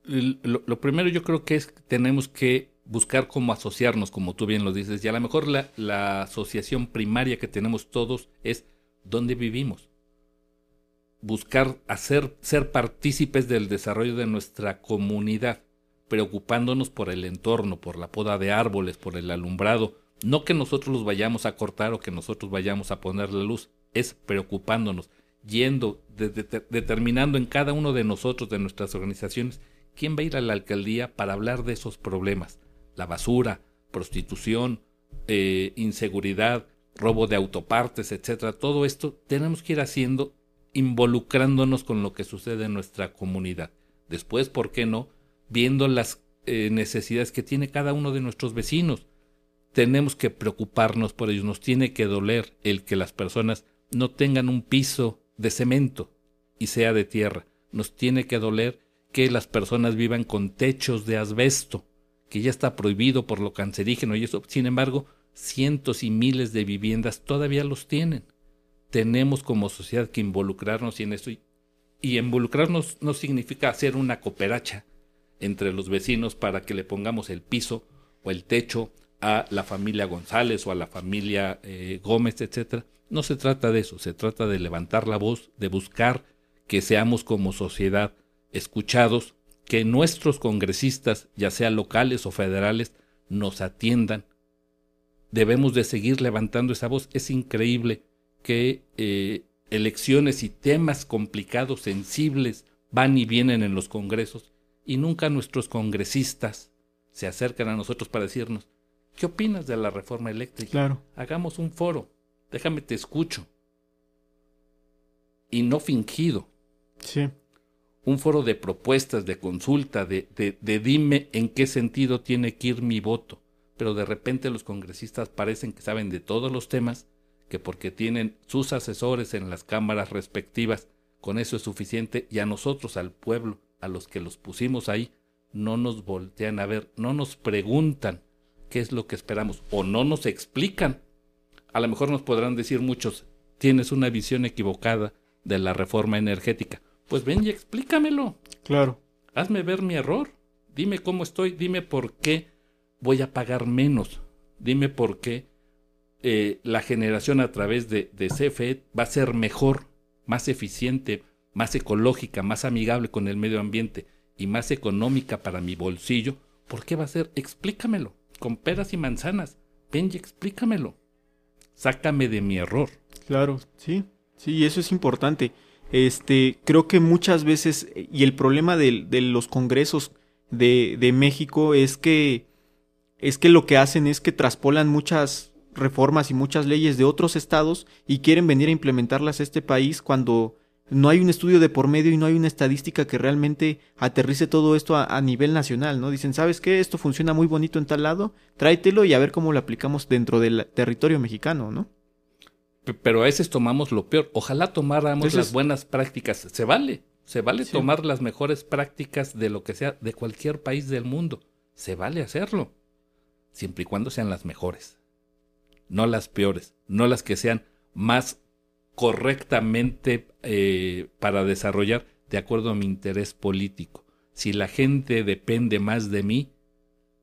Lo, primero yo creo que es que tenemos que buscar cómo asociarnos, como tú bien lo dices, y a lo mejor la, asociación primaria que tenemos todos es dónde vivimos. Buscar hacer, ser partícipes del desarrollo de nuestra comunidad, preocupándonos por el entorno, por la poda de árboles, por el alumbrado. No que nosotros los vayamos a cortar o que nosotros vayamos a poner la luz, es preocupándonos, yendo, de, de, determinando en cada uno de nosotros, de nuestras organizaciones, ¿quién va a ir a la alcaldía para hablar de esos problemas? La basura, prostitución, eh, inseguridad, robo de autopartes, etcétera. Todo esto tenemos que ir haciendo involucrándonos con lo que sucede en nuestra comunidad. Después, ¿por qué no? Viendo las eh, necesidades que tiene cada uno de nuestros vecinos. Tenemos que preocuparnos por ellos. Nos tiene que doler el que las personas no tengan un piso de cemento y sea de tierra. Nos tiene que doler que las personas vivan con techos de asbesto, que ya está prohibido por lo cancerígeno y eso. Sin embargo, cientos y miles de viviendas todavía los tienen. Tenemos como sociedad que involucrarnos en eso y, y involucrarnos no significa hacer una cooperacha entre los vecinos para que le pongamos el piso o el techo a la familia González o a la familia eh, Gómez, etcétera. No se trata de eso, se trata de levantar la voz, de buscar que seamos como sociedad escuchados, que nuestros congresistas, ya sea locales o federales, nos atiendan. Debemos de seguir levantando esa voz. Es increíble que eh, elecciones y temas complicados, sensibles, van y vienen en los congresos y nunca nuestros congresistas se acercan a nosotros para decirnos, ¿qué opinas de la reforma eléctrica? Claro. Hagamos un foro, déjame te escucho. Y no fingido. Sí un foro de propuestas, de consulta, de, de, de, dime en qué sentido tiene que ir mi voto, pero de repente los congresistas parecen que saben de todos los temas, que porque tienen sus asesores en las cámaras respectivas, con eso es suficiente, y a nosotros, al pueblo, a los que los pusimos ahí, no nos voltean a ver, no nos preguntan qué es lo que esperamos, o no nos explican. A lo mejor nos podrán decir muchos, tienes una visión equivocada de la reforma energética. Pues ven y explícamelo. Claro. Hazme ver mi error. Dime cómo estoy, dime por qué voy a pagar menos. Dime por qué eh, la generación a través de, de CFE va a ser mejor, más eficiente, más ecológica, más amigable con el medio ambiente y más económica para mi bolsillo. ¿Por qué va a ser? Explícamelo. Con peras y manzanas. Ven y explícamelo. Sácame de mi error. Claro, sí. Sí, eso es importante. Este, creo que muchas veces, y el problema de, los congresos de, de, México es que, es que lo que hacen es que traspolan muchas reformas y muchas leyes de otros estados y quieren venir a implementarlas a este país cuando no hay un estudio de por medio y no hay una estadística que realmente aterrice todo esto a, a, nivel nacional, ¿no? Dicen, ¿sabes qué? Esto funciona muy bonito en tal lado, tráetelo y a ver cómo lo aplicamos dentro del territorio mexicano, ¿no? Pero a veces tomamos lo peor. Ojalá tomáramos Entonces, las buenas prácticas. Se vale, se vale sí. tomar las mejores prácticas de lo que sea, de cualquier país del mundo. Se vale hacerlo, siempre y cuando sean las mejores, no las peores, no las que sean más correctamente eh, para desarrollar de acuerdo a mi interés político. Si la gente depende más de mí,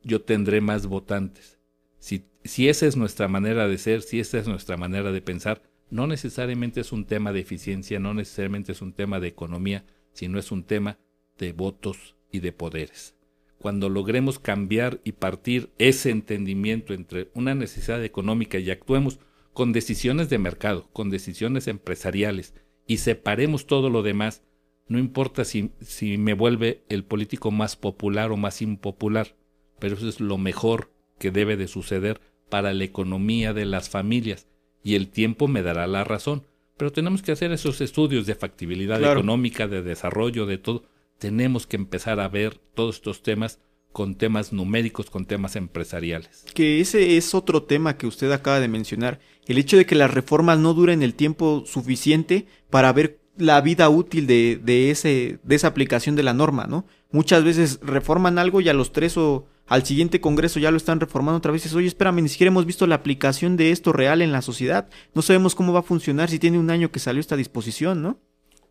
yo tendré más votantes. Si esa es nuestra manera de ser, si esa es nuestra manera de pensar, no necesariamente es un tema de eficiencia, no necesariamente es un tema de economía, sino es un tema de votos y de poderes. Cuando logremos cambiar y partir ese entendimiento entre una necesidad económica y actuemos con decisiones de mercado, con decisiones empresariales y separemos todo lo demás, no importa si, si me vuelve el político más popular o más impopular, pero eso es lo mejor que debe de suceder para la economía de las familias y el tiempo me dará la razón. Pero tenemos que hacer esos estudios de factibilidad claro. económica, de desarrollo, de todo. Tenemos que empezar a ver todos estos temas con temas numéricos, con temas empresariales. Que ese es otro tema que usted acaba de mencionar. El hecho de que las reformas no duren el tiempo suficiente para ver la vida útil de, de, ese, de esa aplicación de la norma, ¿no? Muchas veces reforman algo y a los tres o al siguiente congreso ya lo están reformando otra vez. Dices, oye, espérame, ni siquiera hemos visto la aplicación de esto real en la sociedad. No sabemos cómo va a funcionar si tiene un año que salió esta disposición, ¿no?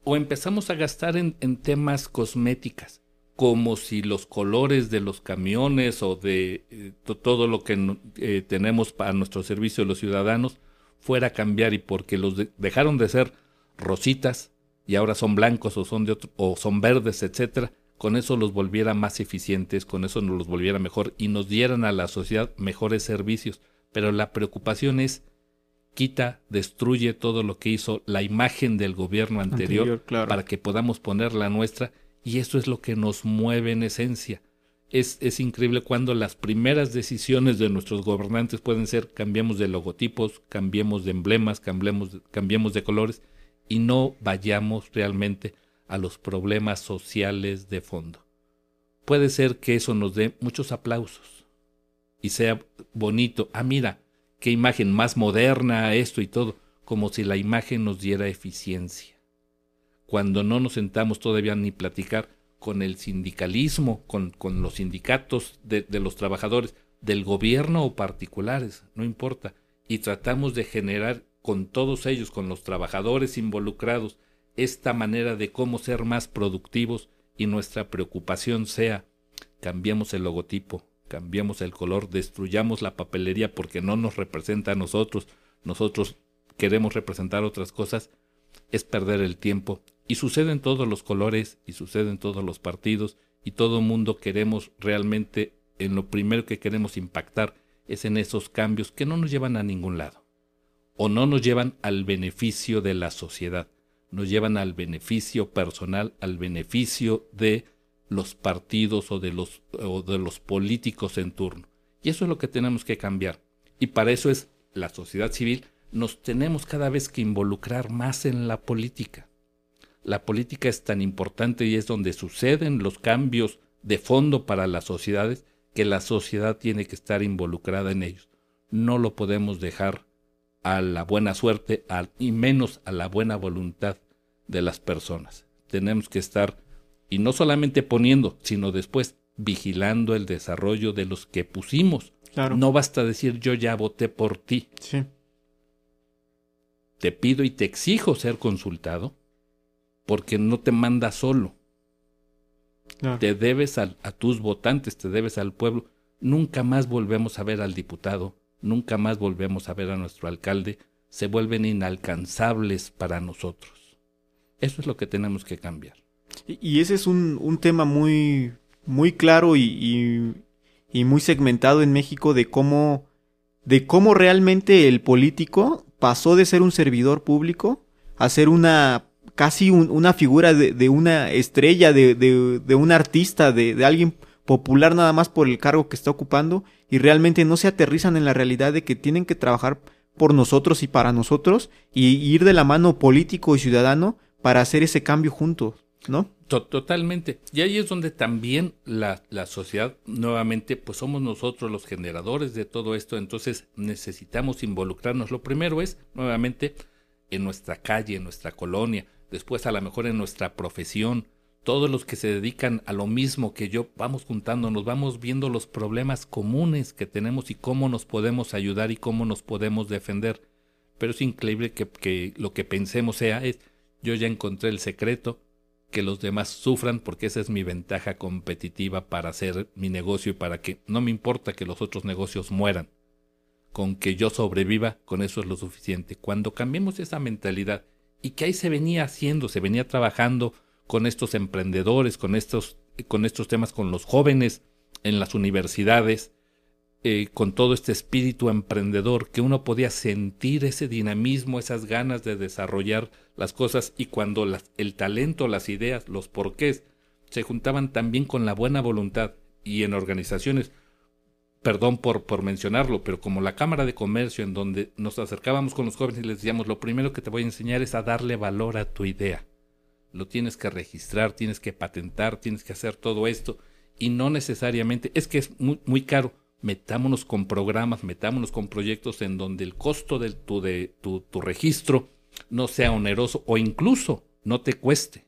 O empezamos a gastar en, en temas cosméticas, como si los colores de los camiones o de eh, todo lo que eh, tenemos para nuestro servicio de los ciudadanos fuera a cambiar y porque los de dejaron de ser rositas y ahora son blancos o son de otro, o son verdes, etcétera, con eso los volviera más eficientes, con eso nos los volviera mejor y nos dieran a la sociedad mejores servicios. Pero la preocupación es quita, destruye todo lo que hizo la imagen del gobierno anterior, anterior claro. para que podamos poner la nuestra y eso es lo que nos mueve en esencia. Es, es increíble cuando las primeras decisiones de nuestros gobernantes pueden ser cambiemos de logotipos, cambiemos de emblemas, cambiemos, cambiemos de colores y no vayamos realmente a los problemas sociales de fondo. Puede ser que eso nos dé muchos aplausos y sea bonito. Ah, mira, qué imagen más moderna esto y todo, como si la imagen nos diera eficiencia. Cuando no nos sentamos todavía ni platicar con el sindicalismo, con, con los sindicatos de, de los trabajadores, del gobierno o particulares, no importa, y tratamos de generar con todos ellos, con los trabajadores involucrados, esta manera de cómo ser más productivos y nuestra preocupación sea cambiamos el logotipo, cambiamos el color, destruyamos la papelería porque no nos representa a nosotros, nosotros queremos representar otras cosas, es perder el tiempo. Y sucede en todos los colores y sucede en todos los partidos y todo mundo queremos realmente, en lo primero que queremos impactar es en esos cambios que no nos llevan a ningún lado o no nos llevan al beneficio de la sociedad nos llevan al beneficio personal, al beneficio de los partidos o de los, políticos en turno. Y eso es lo que tenemos que cambiar. Y para eso es la sociedad civil, nos tenemos cada vez que involucrar más en la política. La política es tan importante y es donde suceden los cambios de fondo para las sociedades que la sociedad tiene que estar involucrada en ellos. No lo podemos dejar a la buena suerte y menos a la buena voluntad de las personas. Tenemos que estar, y no solamente poniendo, sino después vigilando el desarrollo de los que pusimos. No basta decir yo ya voté por ti. Sí. Te pido y te exijo ser consultado porque no te manda solo. Te debes a, a tus votantes, te debes al pueblo. Nunca más volvemos a ver al diputado, nunca más volvemos a ver a nuestro alcalde, se vuelven inalcanzables para nosotros. Eso es lo que tenemos que cambiar. Y, ese es un, tema muy, muy claro y, y, muy segmentado en México de cómo, de cómo realmente el político pasó de ser un servidor público a ser una casi una figura de, de, una estrella, de, de, de un artista, de, alguien popular nada más por el cargo que está ocupando y realmente no se aterrizan en la realidad de que tienen que trabajar por nosotros y para nosotros y ir de la mano político y ciudadano para hacer ese cambio juntos, ¿no? Totalmente. Y ahí es donde también la, la, sociedad, nuevamente, pues somos nosotros los generadores de todo esto, entonces necesitamos involucrarnos. Lo primero es, nuevamente, en nuestra calle, en nuestra colonia, después a lo mejor en nuestra profesión, todos los que se dedican a lo mismo que yo, vamos juntándonos, vamos viendo los problemas comunes que tenemos y cómo nos podemos ayudar y cómo nos podemos defender. Pero es increíble que, lo que pensemos sea es, yo ya encontré el secreto, que los demás sufran porque esa es mi ventaja competitiva para hacer mi negocio y para que no me importa que los otros negocios mueran. Con que yo sobreviva, con eso es lo suficiente. Cuando cambiemos esa mentalidad y que ahí se venía haciendo, se venía trabajando con estos emprendedores, con estos, con estos temas, con los jóvenes en las universidades, eh, con todo este espíritu emprendedor, que uno podía sentir ese dinamismo, esas ganas de desarrollar las cosas y cuando las, el talento, las ideas, los porqués se juntaban también con la buena voluntad y en organizaciones, perdón por, por mencionarlo, pero como la Cámara de Comercio en donde nos acercábamos con los jóvenes y les decíamos, lo primero que te voy a enseñar es a darle valor a tu idea. Lo tienes que registrar, tienes que patentar, tienes que hacer todo esto y no necesariamente, es que es muy, caro metámonos con programas, metámonos con proyectos en donde el costo de tu, de, tu, tu registro no sea oneroso o incluso no te cueste.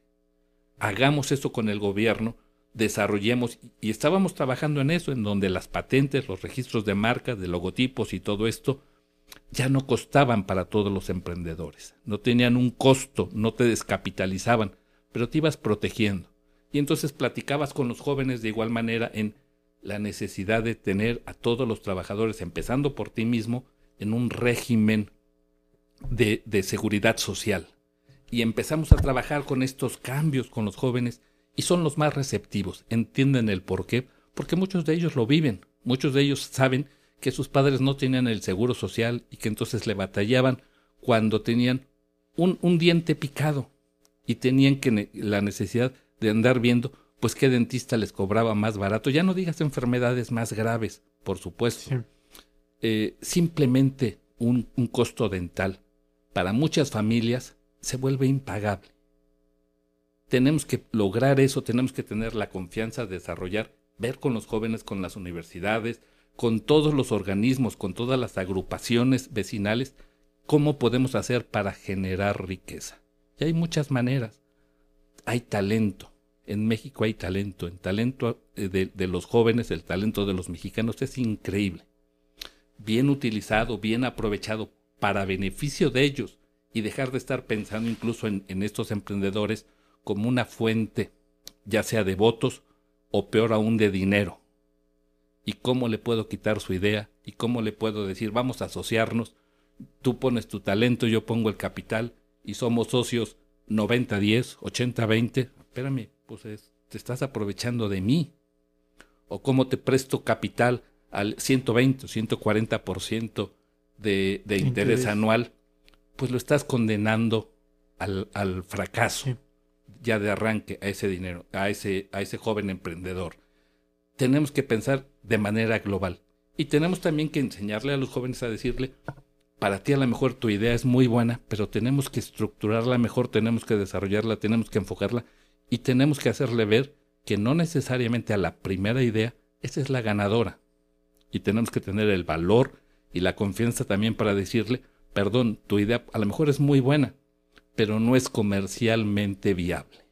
Hagamos eso con el gobierno, desarrollemos, y estábamos trabajando en eso, en donde las patentes, los registros de marcas, de logotipos y todo esto, ya no costaban para todos los emprendedores, no tenían un costo, no te descapitalizaban, pero te ibas protegiendo. Y entonces platicabas con los jóvenes de igual manera en la necesidad de tener a todos los trabajadores, empezando por ti mismo, en un régimen de, seguridad social. Y empezamos a trabajar con estos cambios con los jóvenes y son los más receptivos, entienden el por qué, porque muchos de ellos lo viven, muchos de ellos saben que sus padres no tenían el seguro social y que entonces le batallaban cuando tenían un, un diente picado y tenían que la necesidad de andar viendo pues qué dentista les cobraba más barato. Ya no digas enfermedades más graves, por supuesto. Eh, simplemente un, un costo dental para muchas familias se vuelve impagable. Tenemos que lograr eso, tenemos que tener la confianza de desarrollar, ver con los jóvenes, con las universidades, con todos los organismos, con todas las agrupaciones vecinales, cómo podemos hacer para generar riqueza. Y hay muchas maneras. Hay talento, en México hay talento, el talento eh, de, los jóvenes, el talento de los mexicanos es increíble. Bien utilizado, bien aprovechado para beneficio de ellos y dejar de estar pensando incluso en, en estos emprendedores como una fuente, ya sea de votos o peor aún de dinero. ¿Y cómo le puedo quitar su idea? ¿Y cómo le puedo decir, vamos a asociarnos? Tú pones tu talento, yo pongo el capital y somos socios 90-10, 80-20. Espérame, pues te estás aprovechando de mí. O cómo te presto capital al 120 o 140% de, de interés, anual, pues lo estás condenando al, al fracaso ya de arranque a ese dinero, a ese, a ese joven emprendedor. Tenemos que pensar de manera global. Y tenemos también que enseñarle a los jóvenes a decirle, para ti a lo mejor tu idea es muy buena, pero tenemos que estructurarla mejor, tenemos que desarrollarla, tenemos que enfocarla y tenemos que hacerle ver que no necesariamente a la primera idea esa es la ganadora. Y tenemos que tener el valor y la confianza también para decirle, perdón, tu idea a lo mejor es muy buena, pero no es comercialmente viable.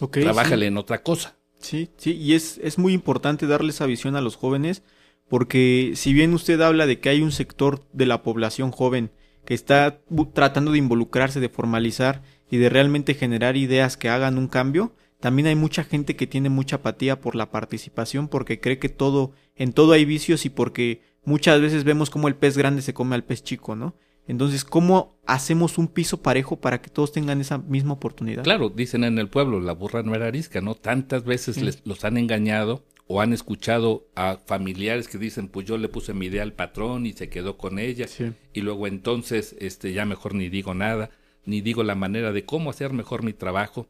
Okay, Trabájale en otra cosa. Sí, sí, y es, es muy importante darle esa visión a los jóvenes, porque si bien usted habla de que hay un sector de la población joven que está tratando de involucrarse, de formalizar y de realmente generar ideas que hagan un cambio, también hay mucha gente que tiene mucha apatía por la participación porque cree que todo, en todo hay vicios y porque muchas veces vemos como el pez grande se come al pez chico, ¿no? Entonces, ¿cómo hacemos un piso parejo para que todos tengan esa misma oportunidad? Claro, dicen en el pueblo, la burra no era arisca, ¿no? Tantas veces les, los han engañado o han escuchado a familiares que dicen, pues yo le puse mi idea al patrón y se quedó con ella. Y luego entonces, este, ya mejor ni digo nada, ni digo la manera de cómo hacer mejor mi trabajo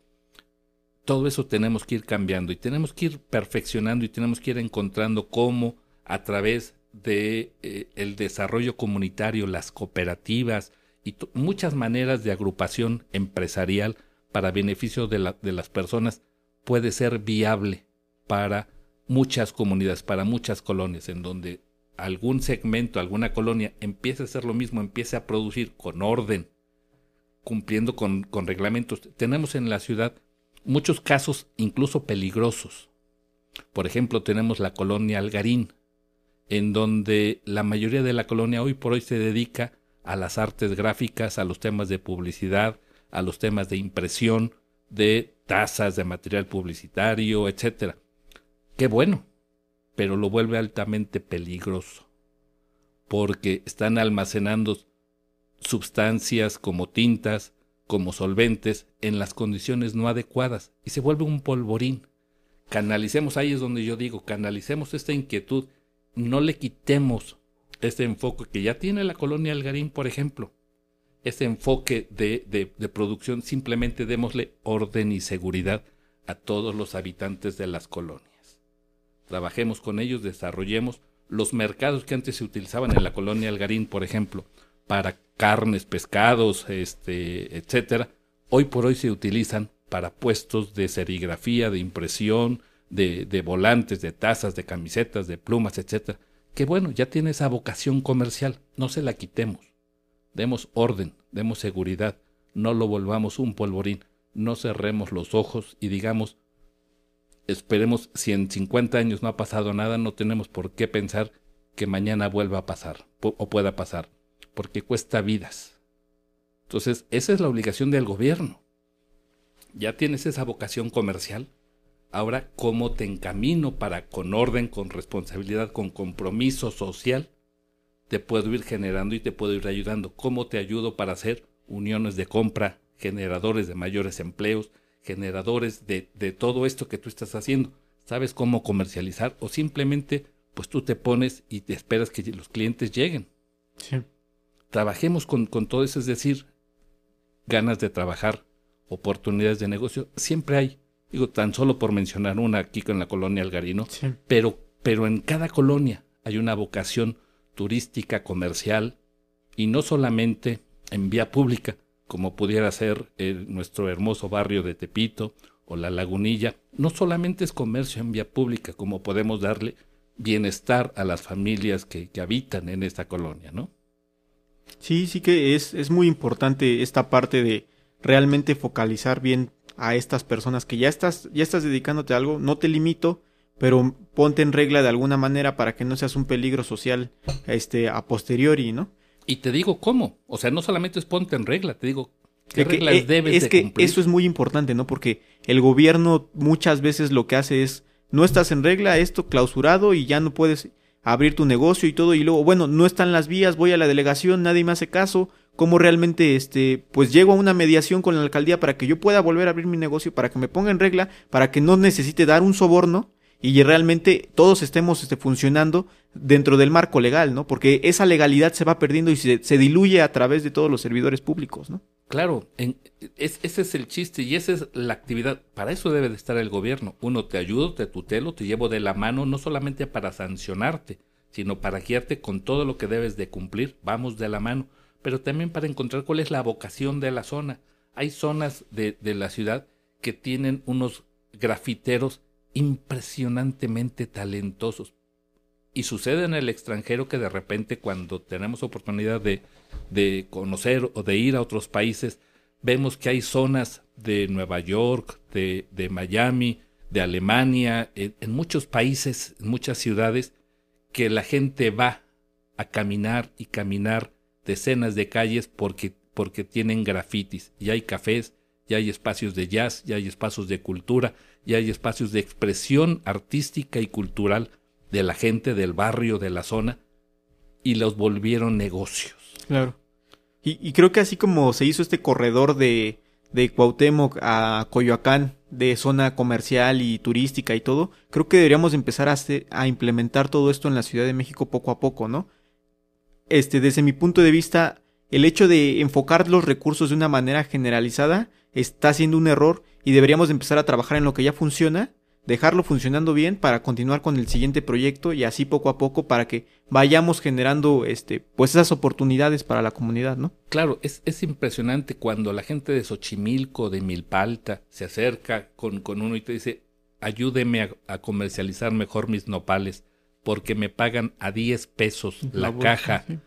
todo eso tenemos que ir cambiando y tenemos que ir perfeccionando y tenemos que ir encontrando cómo a través de eh, el desarrollo comunitario, las cooperativas y muchas maneras de agrupación empresarial para beneficio de, de las personas puede ser viable para muchas comunidades, para muchas colonias, en donde algún segmento, alguna colonia empiece a hacer lo mismo, empiece a producir con orden, cumpliendo con reglamentos. Tenemos en la ciudad muchos casos incluso peligrosos. Por ejemplo, tenemos la colonia Algarín, en donde la mayoría de la colonia hoy por hoy se dedica a las artes gráficas, a los temas de publicidad, a los temas de impresión, de tasas de material publicitario, etc. Qué bueno, pero lo vuelve altamente peligroso, porque están almacenando sustancias como tintas, como solventes en las condiciones no adecuadas y se vuelve un polvorín. Canalicemos, ahí es donde yo digo, canalicemos esta inquietud, no le quitemos este enfoque que ya tiene la colonia Algarín, por ejemplo. Este enfoque de, de, de producción, simplemente démosle orden y seguridad a todos los habitantes de las colonias. Trabajemos con ellos, desarrollemos los mercados que antes se utilizaban en la colonia Algarín, por ejemplo, para carnes, pescados, este, etcétera, hoy por hoy se utilizan para puestos de serigrafía, de impresión, de, volantes, de tazas, de camisetas, de plumas, etcétera. Que bueno, ya tiene esa vocación comercial, no se la quitemos. Demos orden, demos seguridad, no lo volvamos un polvorín, no cerremos los ojos y digamos, esperemos, si en 50 años no ha pasado nada, no tenemos por qué pensar que mañana vuelva a pasar o pueda pasar porque cuesta vidas. Entonces, esa es la obligación del gobierno. Ya tienes esa vocación comercial. Ahora, ¿cómo te encamino para, con orden, con responsabilidad, con compromiso social, te puedo ir generando y te puedo ir ayudando? ¿Cómo te ayudo para hacer uniones de compra, generadores de mayores empleos, generadores de, de todo esto que tú estás haciendo? ¿Sabes cómo comercializar? O simplemente, pues tú te pones y te esperas que los clientes lleguen. Sí trabajemos con, con todo eso, es decir, ganas de trabajar, oportunidades de negocio, siempre hay. Digo, tan solo por mencionar una aquí con la colonia Algarino, pero, pero en cada colonia hay una vocación turística, comercial, y no solamente en vía pública, como pudiera ser nuestro hermoso barrio de Tepito o la Lagunilla. No solamente es comercio en vía pública, como podemos darle bienestar a las familias que, que habitan en esta colonia, ¿no? Sí, sí que es, es muy importante esta parte de realmente focalizar bien a estas personas que ya estás, ya estás dedicándote a algo, no te limito, pero ponte en regla de alguna manera para que no seas un peligro social este, a posteriori, ¿no? Y te digo cómo, o sea, no solamente es ponte en regla, te digo qué reglas eh, debes es que Eso es muy importante, ¿no? Porque el gobierno muchas veces lo que hace es no estás en regla, esto clausurado y ya no puedes abrir tu negocio y todo y luego, bueno, no están las vías, voy a la delegación, nadie me hace caso, cómo realmente este pues llego a una mediación con la alcaldía para que yo pueda volver a abrir mi negocio, para que me ponga en regla, para que no necesite dar un soborno y realmente todos estemos este, funcionando dentro del marco legal, ¿no? Porque esa legalidad se va perdiendo y se, se diluye a través de todos los servidores públicos, ¿no? Claro, ese es el chiste y esa es la actividad. Para eso debe de estar el gobierno. Uno, te ayudo, te tutelo, te llevo de la mano, no solamente para sancionarte, sino para guiarte con todo lo que debes de cumplir. Vamos de la mano, pero también para encontrar cuál es la vocación de la zona. Hay zonas de, de la ciudad que tienen unos grafiteros impresionantemente talentosos. Y sucede en el extranjero que de repente cuando tenemos oportunidad de, de conocer o de ir a otros países, vemos que hay zonas de Nueva York, de, de Miami, de Alemania, en, muchos países, en muchas ciudades, que la gente va a caminar y caminar decenas de calles porque, porque tienen grafitis. Y hay cafés, ya hay espacios de jazz, ya hay espacios de cultura, ya hay espacios de expresión artística y cultural de la gente del barrio, de la zona, y los volvieron negocios. Claro. Y, creo que así como se hizo este corredor de, de Cuauhtémoc a Coyoacán, de zona comercial y turística y todo, creo que deberíamos empezar a, a implementar todo esto en la Ciudad de México poco a poco, ¿no? Este, desde mi punto de vista, el hecho de enfocar los recursos de una manera generalizada está siendo un error y deberíamos empezar a trabajar en lo que ya funciona, dejarlo funcionando bien para continuar con el siguiente proyecto y así poco a poco para que vayamos generando este pues esas oportunidades para la comunidad, ¿no? Claro, es, es impresionante cuando la gente de Xochimilco, de Milpalta, se acerca con, con uno y te dice, ayúdeme a, a, comercializar mejor mis nopales, porque me pagan a 10 pesos la, la caja, sí.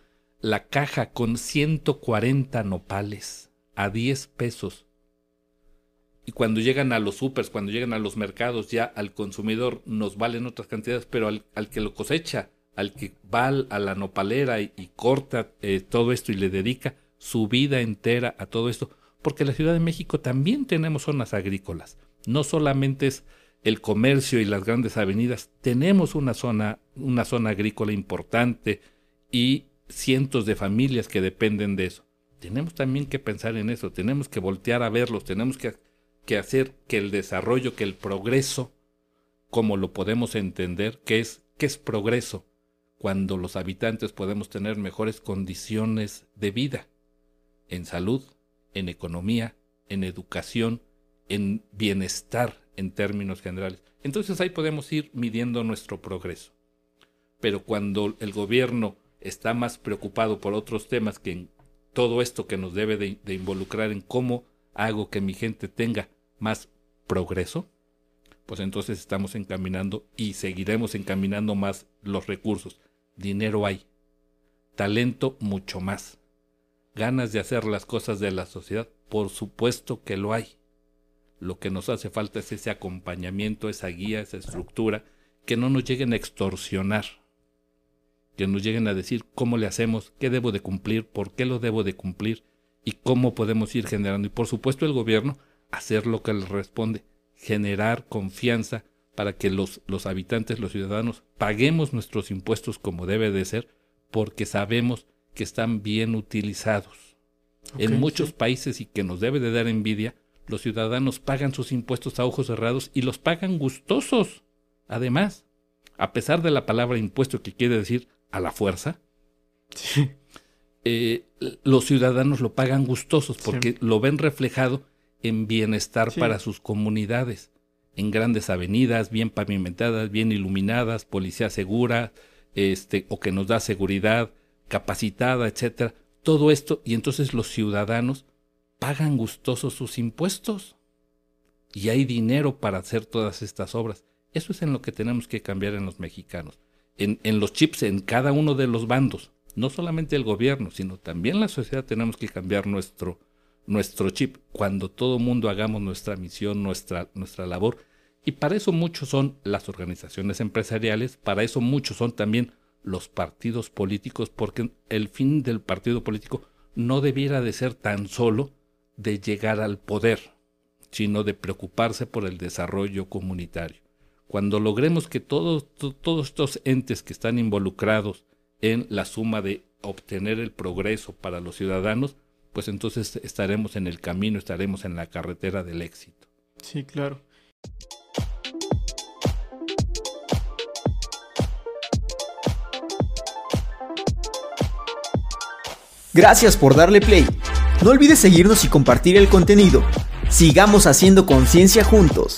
La caja con 140 nopales, a 10 pesos. Y cuando llegan a los supers, cuando llegan a los mercados, ya al consumidor nos valen otras cantidades, pero al, al que lo cosecha, al que va a la nopalera y, corta eh, todo esto y le dedica su vida entera a todo esto, porque en la Ciudad de México también tenemos zonas agrícolas, no solamente es el comercio y las grandes avenidas, tenemos una zona, una zona agrícola importante y cientos de familias que dependen de eso. Tenemos también que pensar en eso, tenemos que voltear a verlos, tenemos que que hacer que el desarrollo, que el progreso, como lo podemos entender, que es, que es progreso, cuando los habitantes podemos tener mejores condiciones de vida, en salud, en economía, en educación, en bienestar en términos generales. Entonces ahí podemos ir midiendo nuestro progreso. Pero cuando el gobierno está más preocupado por otros temas que en todo esto que nos debe de, de involucrar en cómo hago que mi gente tenga más progreso, pues entonces estamos encaminando y seguiremos encaminando más los recursos. Dinero hay, talento mucho más, ganas de hacer las cosas de la sociedad, por supuesto que lo hay. Lo que nos hace falta es ese acompañamiento, esa guía, esa estructura, que no nos lleguen a extorsionar, que nos lleguen a decir cómo le hacemos, qué debo de cumplir, por qué lo debo de cumplir y cómo podemos ir generando. Y por supuesto el gobierno hacer lo que le responde, generar confianza para que los, los habitantes, los ciudadanos, paguemos nuestros impuestos como debe de ser, porque sabemos que están bien utilizados. Okay, en muchos sí. países y que nos debe de dar envidia, los ciudadanos pagan sus impuestos a ojos cerrados y los pagan gustosos. Además, a pesar de la palabra impuesto que quiere decir a la fuerza, sí. eh, los ciudadanos lo pagan gustosos porque sí. lo ven reflejado en bienestar sí. para sus comunidades, en grandes avenidas, bien pavimentadas, bien iluminadas, policía segura, este, o que nos da seguridad, capacitada, etcétera. Todo esto, y entonces los ciudadanos pagan gustosos sus impuestos. Y hay dinero para hacer todas estas obras. Eso es en lo que tenemos que cambiar en los mexicanos. En, en los chips, en cada uno de los bandos. No solamente el gobierno, sino también la sociedad tenemos que cambiar nuestro, nuestro chip, cuando todo mundo hagamos nuestra misión, nuestra, nuestra labor. Y para eso muchos son las organizaciones empresariales, para eso muchos son también los partidos políticos, porque el fin del partido político no debiera de ser tan solo de llegar al poder, sino de preocuparse por el desarrollo comunitario. Cuando logremos que todos, todos estos entes que están involucrados en la suma de obtener el progreso para los ciudadanos, pues entonces estaremos en el camino, estaremos en la carretera del éxito. Sí, claro. Gracias por darle play. No olvides seguirnos y compartir el contenido. Sigamos haciendo conciencia juntos.